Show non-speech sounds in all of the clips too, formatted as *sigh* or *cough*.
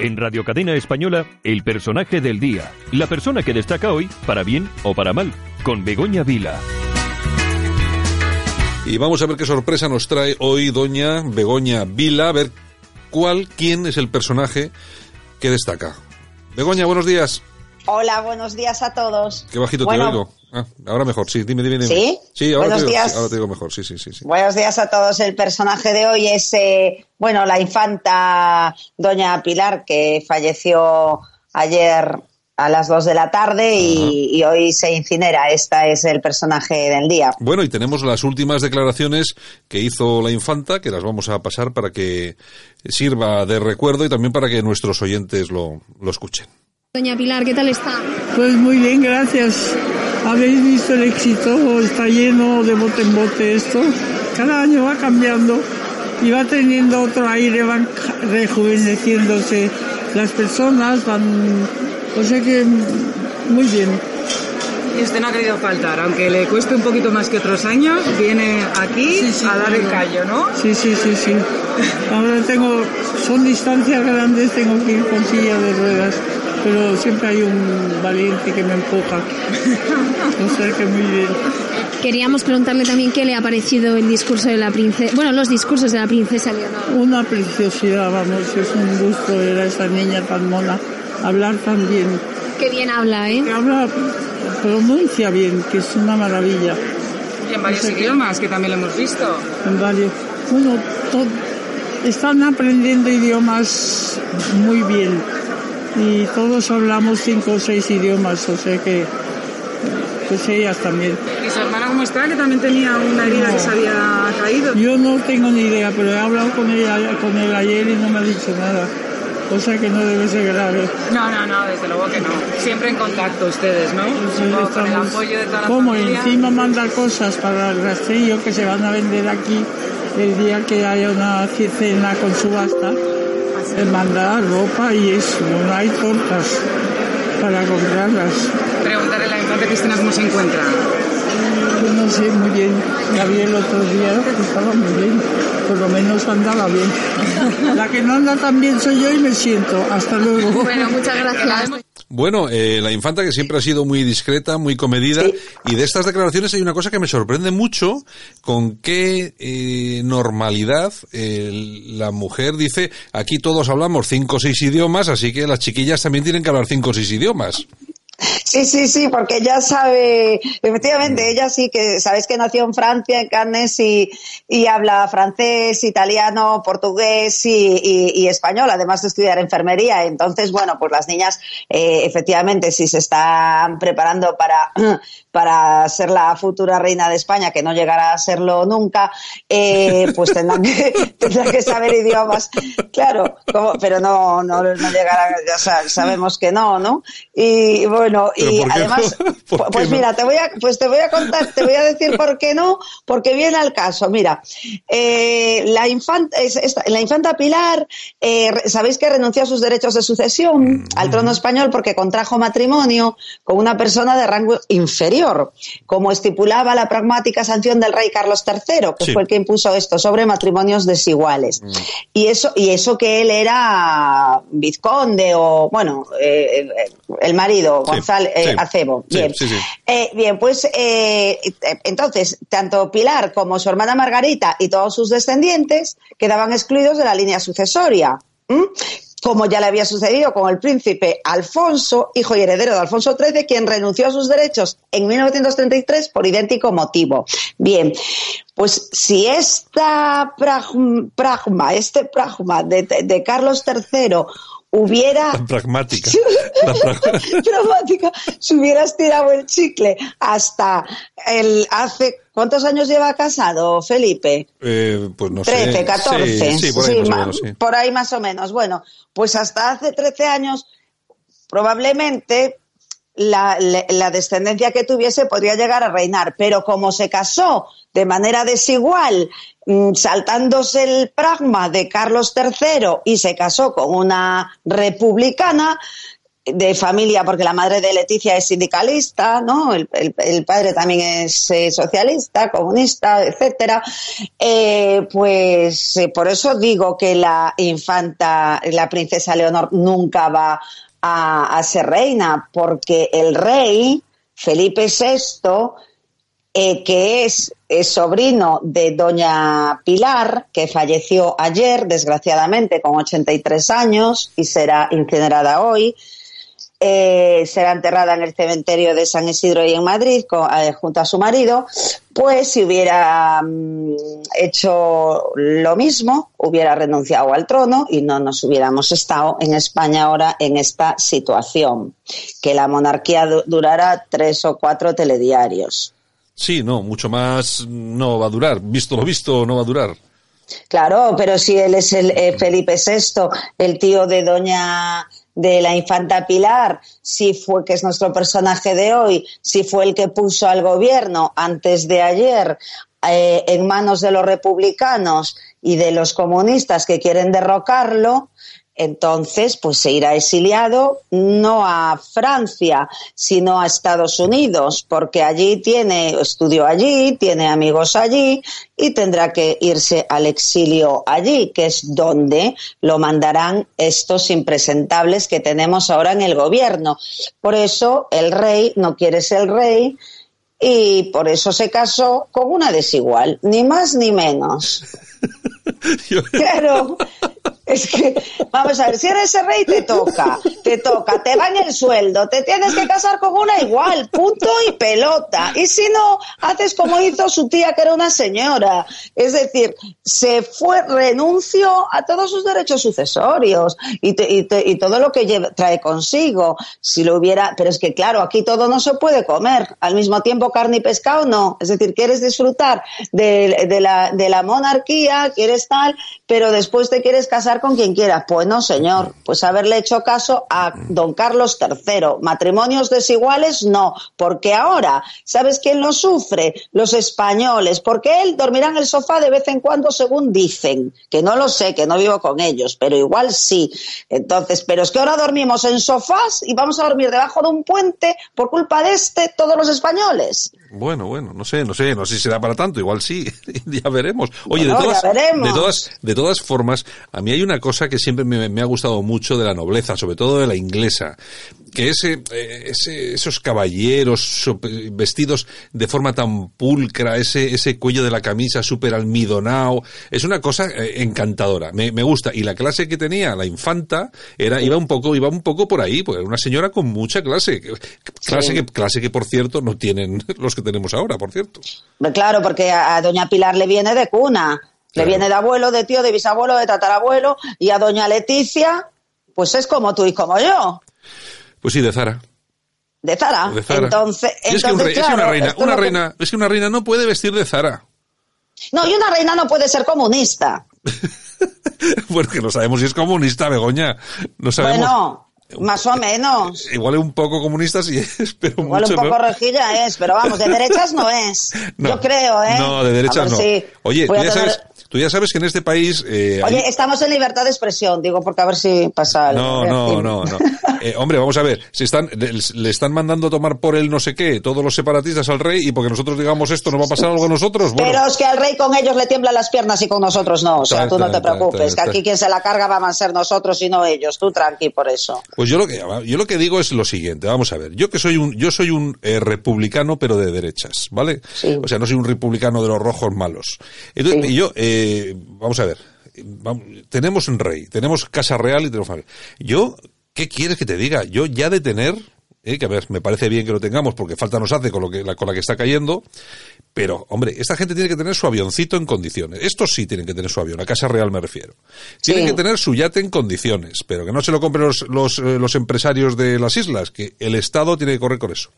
En Radio Cadena Española, el personaje del día. La persona que destaca hoy, para bien o para mal, con Begoña Vila. Y vamos a ver qué sorpresa nos trae hoy doña Begoña Vila, a ver cuál, quién es el personaje que destaca. Begoña, buenos días. Hola, buenos días a todos. Qué bajito te oigo. Ah, ahora mejor, sí, dime, dime. dime. ¿Sí? Sí, ahora, buenos te, digo, días. ahora te digo mejor, sí, sí, sí. sí. Buenos días a todos. El personaje de hoy es, eh, bueno, la infanta Doña Pilar, que falleció ayer a las 2 de la tarde y, y hoy se incinera. Esta es el personaje del día. Bueno, y tenemos las últimas declaraciones que hizo la infanta, que las vamos a pasar para que sirva de recuerdo y también para que nuestros oyentes lo, lo escuchen. Doña Pilar, ¿qué tal está? Pues muy bien, gracias. Habéis visto el éxito, está lleno de bote en bote esto. Cada año va cambiando y va teniendo otro aire, van rejuveneciéndose las personas, van... O sea que muy bien. Y usted no ha querido faltar, aunque le cueste un poquito más que otros años, viene aquí Sí, sí, a dar el callo, ¿no? Sí, sí, sí, sí. *laughs* Ahora tengo, son distancias grandes, tengo que ir con silla de ruedas, pero siempre hay un valiente que me empuja. *laughs* O sea que muy bien. Queríamos preguntarle también qué le ha parecido el discurso de la princesa, bueno, los discursos de la princesa Leonor. Una preciosidad, vamos, es un gusto ver a esa niña tan mona hablar tan bien. Qué bien habla, ¿eh? Que habla, pronuncia bien, que es una maravilla. Y en varios idiomas, que también lo hemos visto. En varios. Bueno, to- están aprendiendo idiomas muy bien. Y todos hablamos cinco o seis idiomas, o sea que, pues ellas también. ¿Y su hermana cómo está? Que también tenía una herida que se había caído. Yo no tengo ni idea, pero he hablado con ella, con él ayer y no me ha dicho nada. O sea que no debe ser grave. No, no, no, desde luego que no. Siempre en contacto ustedes, ¿no? Con el Estamos- apoyo de toda la Como familia. encima manda cosas para el rastrillo que se van a vender aquí el día que haya una cena con subasta. Le manda ropa y eso, no hay tortas para comprarlas. Preguntarle a la infanta Cristina cómo se encuentra. Yo no sé muy bien. La vi el otro día, estaba muy bien. Por lo menos andaba bien. *laughs* La que no anda tan bien soy yo y me siento. Hasta luego. Bueno, muchas gracias. Bueno, eh, la infanta que siempre ha sido muy discreta, muy comedida, Sí. y de estas declaraciones hay una cosa que me sorprende mucho, con qué eh, normalidad eh, la mujer dice, aquí todos hablamos cinco o seis idiomas, así que las chiquillas también tienen que hablar cinco o seis idiomas. Sí, sí, sí, porque ella sabe, efectivamente, ella sí que, sabéis que nació en Francia, en Cannes, y, y habla francés, italiano, portugués y, y- y español, además de estudiar enfermería. Entonces, bueno, pues las niñas, eh, efectivamente, si se están preparando para, *clears throat* para ser la futura reina de España, que no llegará a serlo nunca, eh, pues tendrán que, *laughs* tendrán que saber idiomas. Claro, como- pero no, no, no llegará, ya sa- sabemos que no, ¿no? Y bueno, ¿Pero y además, *laughs* pues no? mira, te voy a, pues te voy a contar, te voy a decir por qué no, porque viene al caso. Mira, eh, la infanta, la infanta Pilar, eh, sabéis que renunció a sus derechos de sucesión al trono español porque contrajo matrimonio con una persona de rango inferior, como estipulaba la pragmática sanción del rey Carlos III, que Sí. fue el que impuso esto sobre matrimonios desiguales. Y eso, y eso que él era vizconde o, bueno, eh, eh, el marido, Sí, González, eh, sí. Acebo. Sí, Bien. sí. Eh, bien, pues eh, entonces, tanto Pilar como su hermana Margarita y todos sus descendientes quedaban excluidos de la línea sucesoria. Como ya le había sucedido con el príncipe Alfonso, hijo y heredero de Alfonso XIII, quien renunció a sus derechos en 1933 por idéntico motivo. Bien, pues si esta pragma, pragma este pragma de, de Carlos III hubiera Tan pragmática. *laughs* si- La prag- *laughs* dramática, si hubieras tirado el chicle hasta el hace ¿cuántos años lleva casado Felipe? Eh, pues no sé. 13, 14. Sí, sí, por ahí más o ma- menos, sí. por ahí más o menos. Bueno, pues hasta hace 13 años probablemente la, la- descendencia que tuviese podría llegar a reinar, pero como se casó de manera desigual, mm, saltándose el pragma de Carlos III y se casó con una republicana, de familia, porque la madre de Leticia es sindicalista, ¿no? El padre también es eh, socialista, comunista, etcétera. Eh, pues eh, por eso digo que la infanta, la princesa Leonor, nunca va a, ser reina, porque el rey, Felipe VI, eh, que es, sobrino de doña Pilar, que falleció ayer, desgraciadamente, con 83 años y será incinerada hoy. Eh, será enterrada en el cementerio de San Isidro y en Madrid eh, junto a su marido, pues si hubiera mm, hecho lo mismo, hubiera renunciado al trono y no nos hubiéramos estado en España ahora en esta situación, que la monarquía du- durará tres o cuatro telediarios. Sí, no, mucho más no va a durar. Visto lo visto, no va a durar. Claro, pero si él es el eh, Felipe VI, el tío de doña de la infanta Pilar, si fue que es nuestro personaje de hoy, si fue el que puso al gobierno antes de ayer eh, en manos de los republicanos y de los comunistas que quieren derrocarlo, entonces pues se irá exiliado no a Francia, sino a Estados Unidos, porque allí tiene, estudió allí, tiene amigos allí y tendrá que irse al exilio allí, que es donde lo mandarán estos impresentables que tenemos ahora en el gobierno. Por eso el rey no quiere ser rey y por eso se casó con una desigual, ni más ni menos. *laughs* Claro. Es que, vamos a ver, si eres rey te toca, te toca, te va en el sueldo, te tienes que casar con una igual, punto y pelota. Y si no, haces como hizo su tía que era una señora. Es decir, se fue, renunció a todos sus derechos sucesorios y, todo lo que trae consigo. Si lo hubiera, pero es que claro, aquí todo no se puede comer. Al mismo tiempo carne y pescado no. Es decir, quieres disfrutar de la monarquía, quieres tal, pero después te quieres casar con quien quieras. Pues no, señor. Pues haberle hecho caso a don Carlos III. Matrimonios desiguales, no. Porque ahora, ¿sabes quién lo sufre? Los españoles. Porque él dormirá en el sofá de vez en cuando, según dicen. Que no lo sé, que no vivo con ellos, pero igual sí. Entonces, pero es que ahora dormimos en sofás y vamos a dormir debajo de un puente por culpa de este, todos los españoles. Bueno, bueno, no sé, no sé, no sé si será para tanto, igual sí, *laughs* ya veremos. Oye, de todas, veremos. de todas, de todas formas, a mí hay una cosa que siempre me, me ha gustado mucho de la nobleza, sobre todo de la inglesa, que ese, eh, ese- esos caballeros vestidos de forma tan pulcra, ese, ese cuello de la camisa súper almidonado, es una cosa eh, encantadora, me, me gusta. Y la clase que tenía la infanta era, iba un poco, iba un poco por ahí, porque era una señora con mucha clase, clase Sí. que, clase que por cierto no tienen *laughs* los que tenemos ahora, por cierto. Claro, porque a, a doña Pilar le viene de cuna, le viene de abuelo, de tío, de bisabuelo, de tatarabuelo, y a doña Leticia, pues es como tú y como yo, Pues sí, de Zara. de Zara. De Zara. Entonces, Y es que, un es una reina, una que- reina, es que una reina no puede vestir de Zara. No, y una reina no puede ser comunista. *laughs* Porque no sabemos si es comunista, Begoña. No sabemos. Bueno, más o menos. Igual es un poco comunista sí *laughs* es, pero Igual mucho un poco no. rejilla es, pero vamos, de derechas no es. *laughs* No. Yo creo, ¿eh? No, de derechas no. si Oye, tú ya, tener- sabes, tú ya sabes que en este país... eh, hay- Oye, estamos en libertad de expresión, digo, porque a ver si pasa algo. No, no, no, no. *laughs* Eh, hombre, vamos a ver. Si están, le, le están mandando a tomar por el no sé qué todos los separatistas al rey y porque nosotros digamos esto nos va a pasar algo a nosotros. Bueno, Pero es que al rey con ellos le tiemblan las piernas y con nosotros no. O sea, tú no te preocupes, que aquí quien se la carga van a ser nosotros y no ellos. Tú tranqui por eso. Pues yo lo que yo lo que digo es lo siguiente, vamos a ver, yo que soy un yo soy un eh, republicano pero de derechas, ¿vale? Sí. O sea, no soy un republicano de los rojos malos. Entonces, Sí. yo eh, vamos a ver, vam- tenemos un rey, tenemos casa real y tenemos familia. Yo ¿qué quieres que te diga? Yo ya de tener ¿eh? que a ver, me parece bien que lo tengamos porque falta nos hace con, lo que, la, con la que está cayendo, pero, hombre, esta gente tiene que tener su avioncito en condiciones. Estos sí tienen que tener su avión, a Casa Real me refiero. Tienen Sí. que tener su yate en condiciones, pero que no se lo compren los, los, eh, los empresarios de las islas, que el Estado tiene que correr con eso.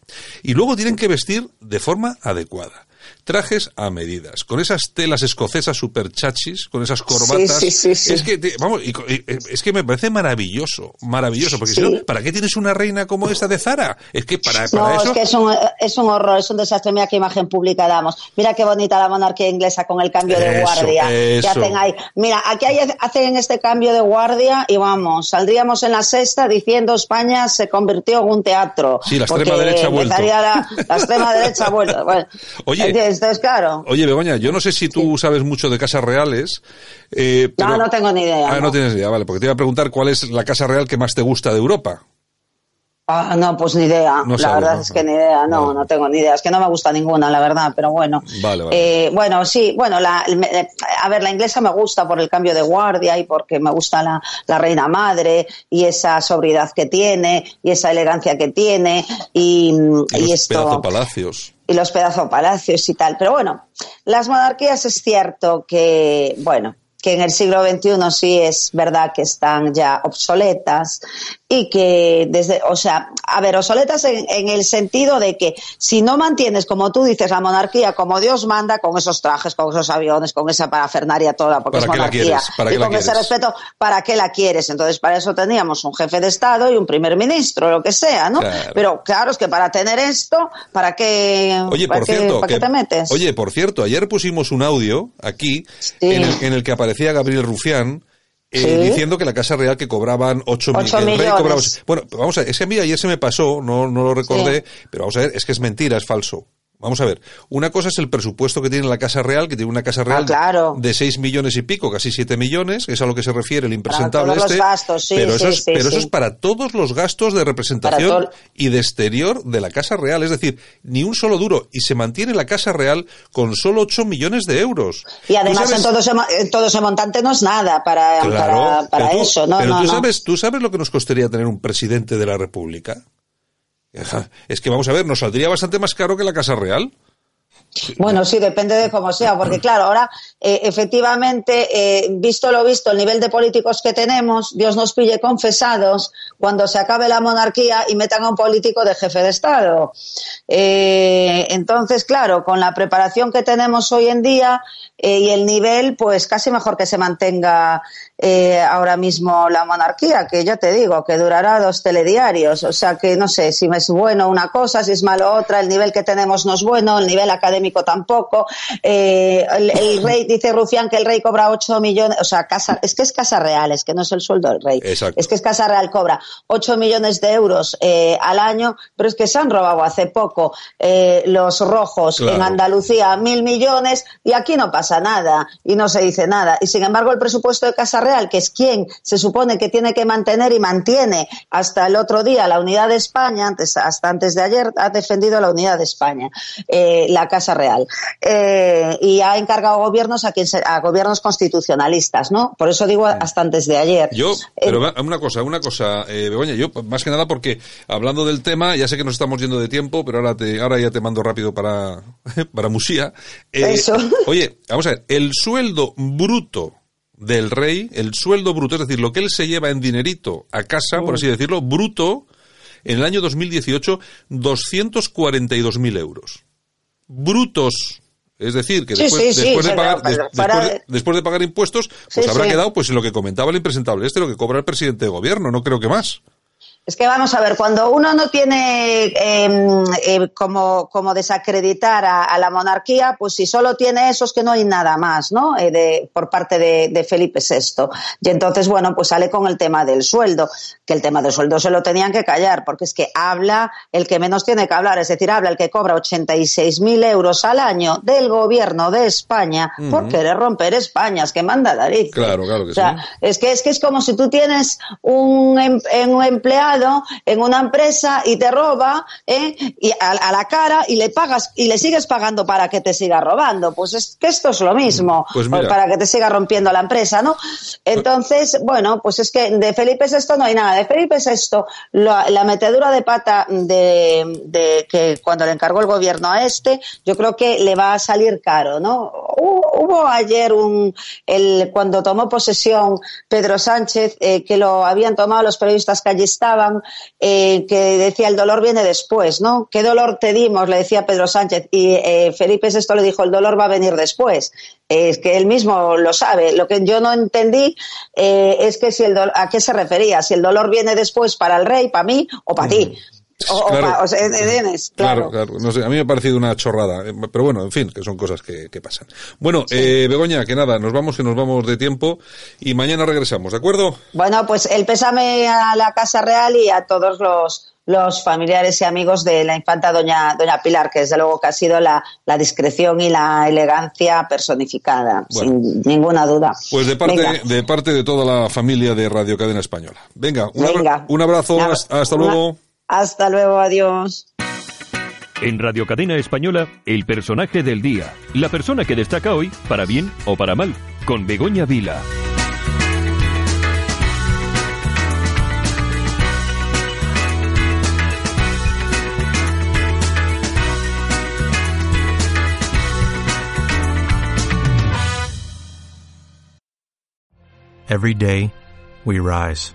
Y luego tienen que vestir de forma adecuada. Trajes a medidas, con esas telas escocesas super chachis, con esas corbatas. sí, sí, sí. Es que, te- vamos, y eh, es que me parece maravilloso, maravilloso, porque si no, ¿para qué tienes una reina como esta de Zara? Es que para, para No, eso... es que es un, es un horror, es un desastre. Mira qué imagen pública damos. Mira qué bonita la monarquía inglesa con el cambio de Eso, guardia que eso. hacen ahí. Mira, aquí hay- hacen este cambio de guardia y vamos, saldríamos en la sexta diciendo España se convirtió en un teatro. Sí, la extrema derecha ha vuelto. La, la extrema derecha ha vuelto. *laughs* Bueno, Oye. Entonces, claro. Oye, Begoña, yo no sé si tú sabes mucho de casas reales. eh, pero- No, no tengo ni idea. Ah, no. no. tienes idea, vale, porque te iba a preguntar cuál es la casa real que más te gusta de Europa. Ah, no, pues ni idea. No la verdad ¿no? es que ni idea. No, Vale. no tengo ni idea. Es que no me gusta ninguna, la verdad, pero bueno. Vale, vale. Eh, bueno, sí, bueno, la, me- a ver, la inglesa me gusta por el cambio de guardia y porque me gusta la, la reina madre y esa sobriedad que tiene y esa elegancia que tiene y, Y, y los esto pedazo palacios. Y los pedazos palacios y tal. Pero bueno, las monarquías es cierto que, bueno, que en el siglo XXI sí es verdad que están ya obsoletas y que desde, o sea, a ver, obsoletas en, en el sentido de que si no mantienes, como tú dices, la monarquía como Dios manda, con esos trajes, con esos aviones, con esa parafernaria toda, porque ¿Para es qué la monarquía, y qué la con ese quieres? respeto, ¿para qué la quieres? Entonces, para eso teníamos un jefe de Estado y un primer ministro, lo que sea, ¿no? Claro. Pero claro, es que para tener esto, ¿para qué, Oye, para por qué, cierto, para qué que- te metes? oye, por cierto, ayer pusimos un audio aquí en, el, en el que aparecía Gabriel Rufián eh, Sí. diciendo que la Casa Real que cobraban 8 Ocho millones. millones. Bueno, vamos a ver, ese a mí ayer se me pasó, no, no lo recordé, pero vamos a ver, es que es mentira, es falso. Vamos a ver, una cosa es el presupuesto que tiene la Casa Real, que tiene una Casa Real Ah, claro. de 6 millones y pico, casi 7 millones, que es a lo que se refiere el impresentable todos los este. gastos, sí, pero eso, sí, es, sí, pero eso es para todos los gastos de representación Para y de exterior de la Casa Real. Es decir, ni un solo duro. Y se mantiene la Casa Real con solo 8 millones de euros. Y además ¿Tú en, todo ese, en todo ese montante no es nada para, Claro, para, para pero eso, ¿no? Pero no, tú, no. sabes, ¿tú sabes lo que nos costaría tener un presidente de la República? Es que vamos a ver, nos saldría bastante más caro que la Casa Real. Bueno, sí, depende de cómo sea, porque *clears throat* claro, ahora eh, efectivamente, eh, visto lo visto, el nivel de políticos que tenemos, Dios nos pille confesados cuando se acabe la monarquía y metan a un político de jefe de Estado. Eh, entonces, claro, con la preparación que tenemos hoy en día eh, y el nivel, pues casi mejor que se mantenga eh, ahora mismo la monarquía, que ya te digo, que durará dos telediarios. O sea que no sé si es bueno una cosa, si es malo otra, el nivel que tenemos no es bueno, el nivel académico tampoco. Eh, el, el rey, dice Rufián que el rey cobra 8 millones, o sea, casa, es que es casa real, es que no es el sueldo del rey. Exacto. Es que es casa real, cobra 8 millones de euros eh, al año, pero es que se han robado hace poco eh, los rojos Claro. en Andalucía mil millones y aquí no pasa nada y no se dice nada. Y sin embargo, el presupuesto de Casa Real, que es quien se supone que tiene que mantener y mantiene hasta el otro día la unidad de España, antes, hasta antes de ayer, ha defendido la unidad de España, eh, la Casa Real. Eh, y ha encargado gobiernos a, quien se- a gobiernos constitucionalistas, ¿no? Por eso digo hasta antes de ayer. Yo, Eh, pero una cosa, una cosa, eh, Begoña, yo más que nada porque hablando del tema, ya sé que nos estamos yendo de tiempo, pero ahora te, ahora ya te mando rápido para, *laughs* para Musía. Eh, Eso. *laughs* Oye, vamos a ver, el sueldo bruto del rey, el sueldo bruto, es decir, lo que él se lleva en dinerito a casa, por así decirlo, bruto, en el año 2018, 242.000 euros. Brutos. Es decir, que después, de pagar, impuestos, pues Sí, habrá sí. quedado pues en lo que comentaba el impresentable este, lo que cobra el presidente de gobierno, no creo que más. Es que vamos a ver, cuando uno no tiene eh, eh, como, como desacreditar a, a la monarquía, pues si solo tiene eso es que no hay nada más, ¿no? Eh, de, por parte de, de Felipe VI. Y entonces, bueno, pues sale con el tema del sueldo, que el tema del sueldo se lo tenían que callar, porque es que habla el que menos tiene que hablar, es decir, habla el que cobra 86.000 euros al año del gobierno de España por querer romper España, es que manda David. Claro, claro que o sea, sí. es que es que es como si tú tienes un, em- un empleado empleado en una empresa y te roba ¿eh? y a, la cara y le pagas y le sigues pagando para que te siga robando. Pues es que esto es lo mismo, Pues pues mira. para que te siga rompiendo la empresa, ¿no? Entonces, bueno, pues es que de Felipe VI no hay nada. De Felipe VI, la, la metedura de pata de, de que cuando le encargó el gobierno a este, yo creo que le va a salir caro, ¿no? Hubo, hubo ayer un, el, cuando tomó posesión Pedro Sánchez, eh, que lo habían tomado los periodistas que allí estaban, eh, que decía el dolor viene después, ¿no? ¿Qué dolor te dimos? Le decía Pedro Sánchez. Y eh, Felipe VI le dijo, el dolor va a venir después. Es que él mismo lo sabe. Lo que yo no entendí eh, es que si el a qué se refería, si el dolor viene después para el rey, para mí o para ti. O, Claro. pa- o sea, ¿entiendes? Claro, claro. No sé, a mí me ha parecido una chorrada. eh, Pero bueno, en fin, que son cosas que, que pasan. Bueno, eh, Begoña, que nada, nos vamos, que nos vamos de tiempo y mañana regresamos, ¿de acuerdo? Bueno, pues el pésame a la Casa Real y a todos los, los familiares y amigos de la infanta doña, doña Pilar, que desde luego que ha sido la, la discreción y la elegancia personificada, Bueno. sin ninguna duda. Pues de parte, Venga. de parte de toda la familia de Radio Cadena Española. Venga, un, abra- Venga. un abrazo, hasta, hasta una- luego. Hasta luego, adiós. En Radio Cadena Española, el personaje del día. La persona que destaca hoy, para bien o para mal, con Begoña Vila. Every day, we rise,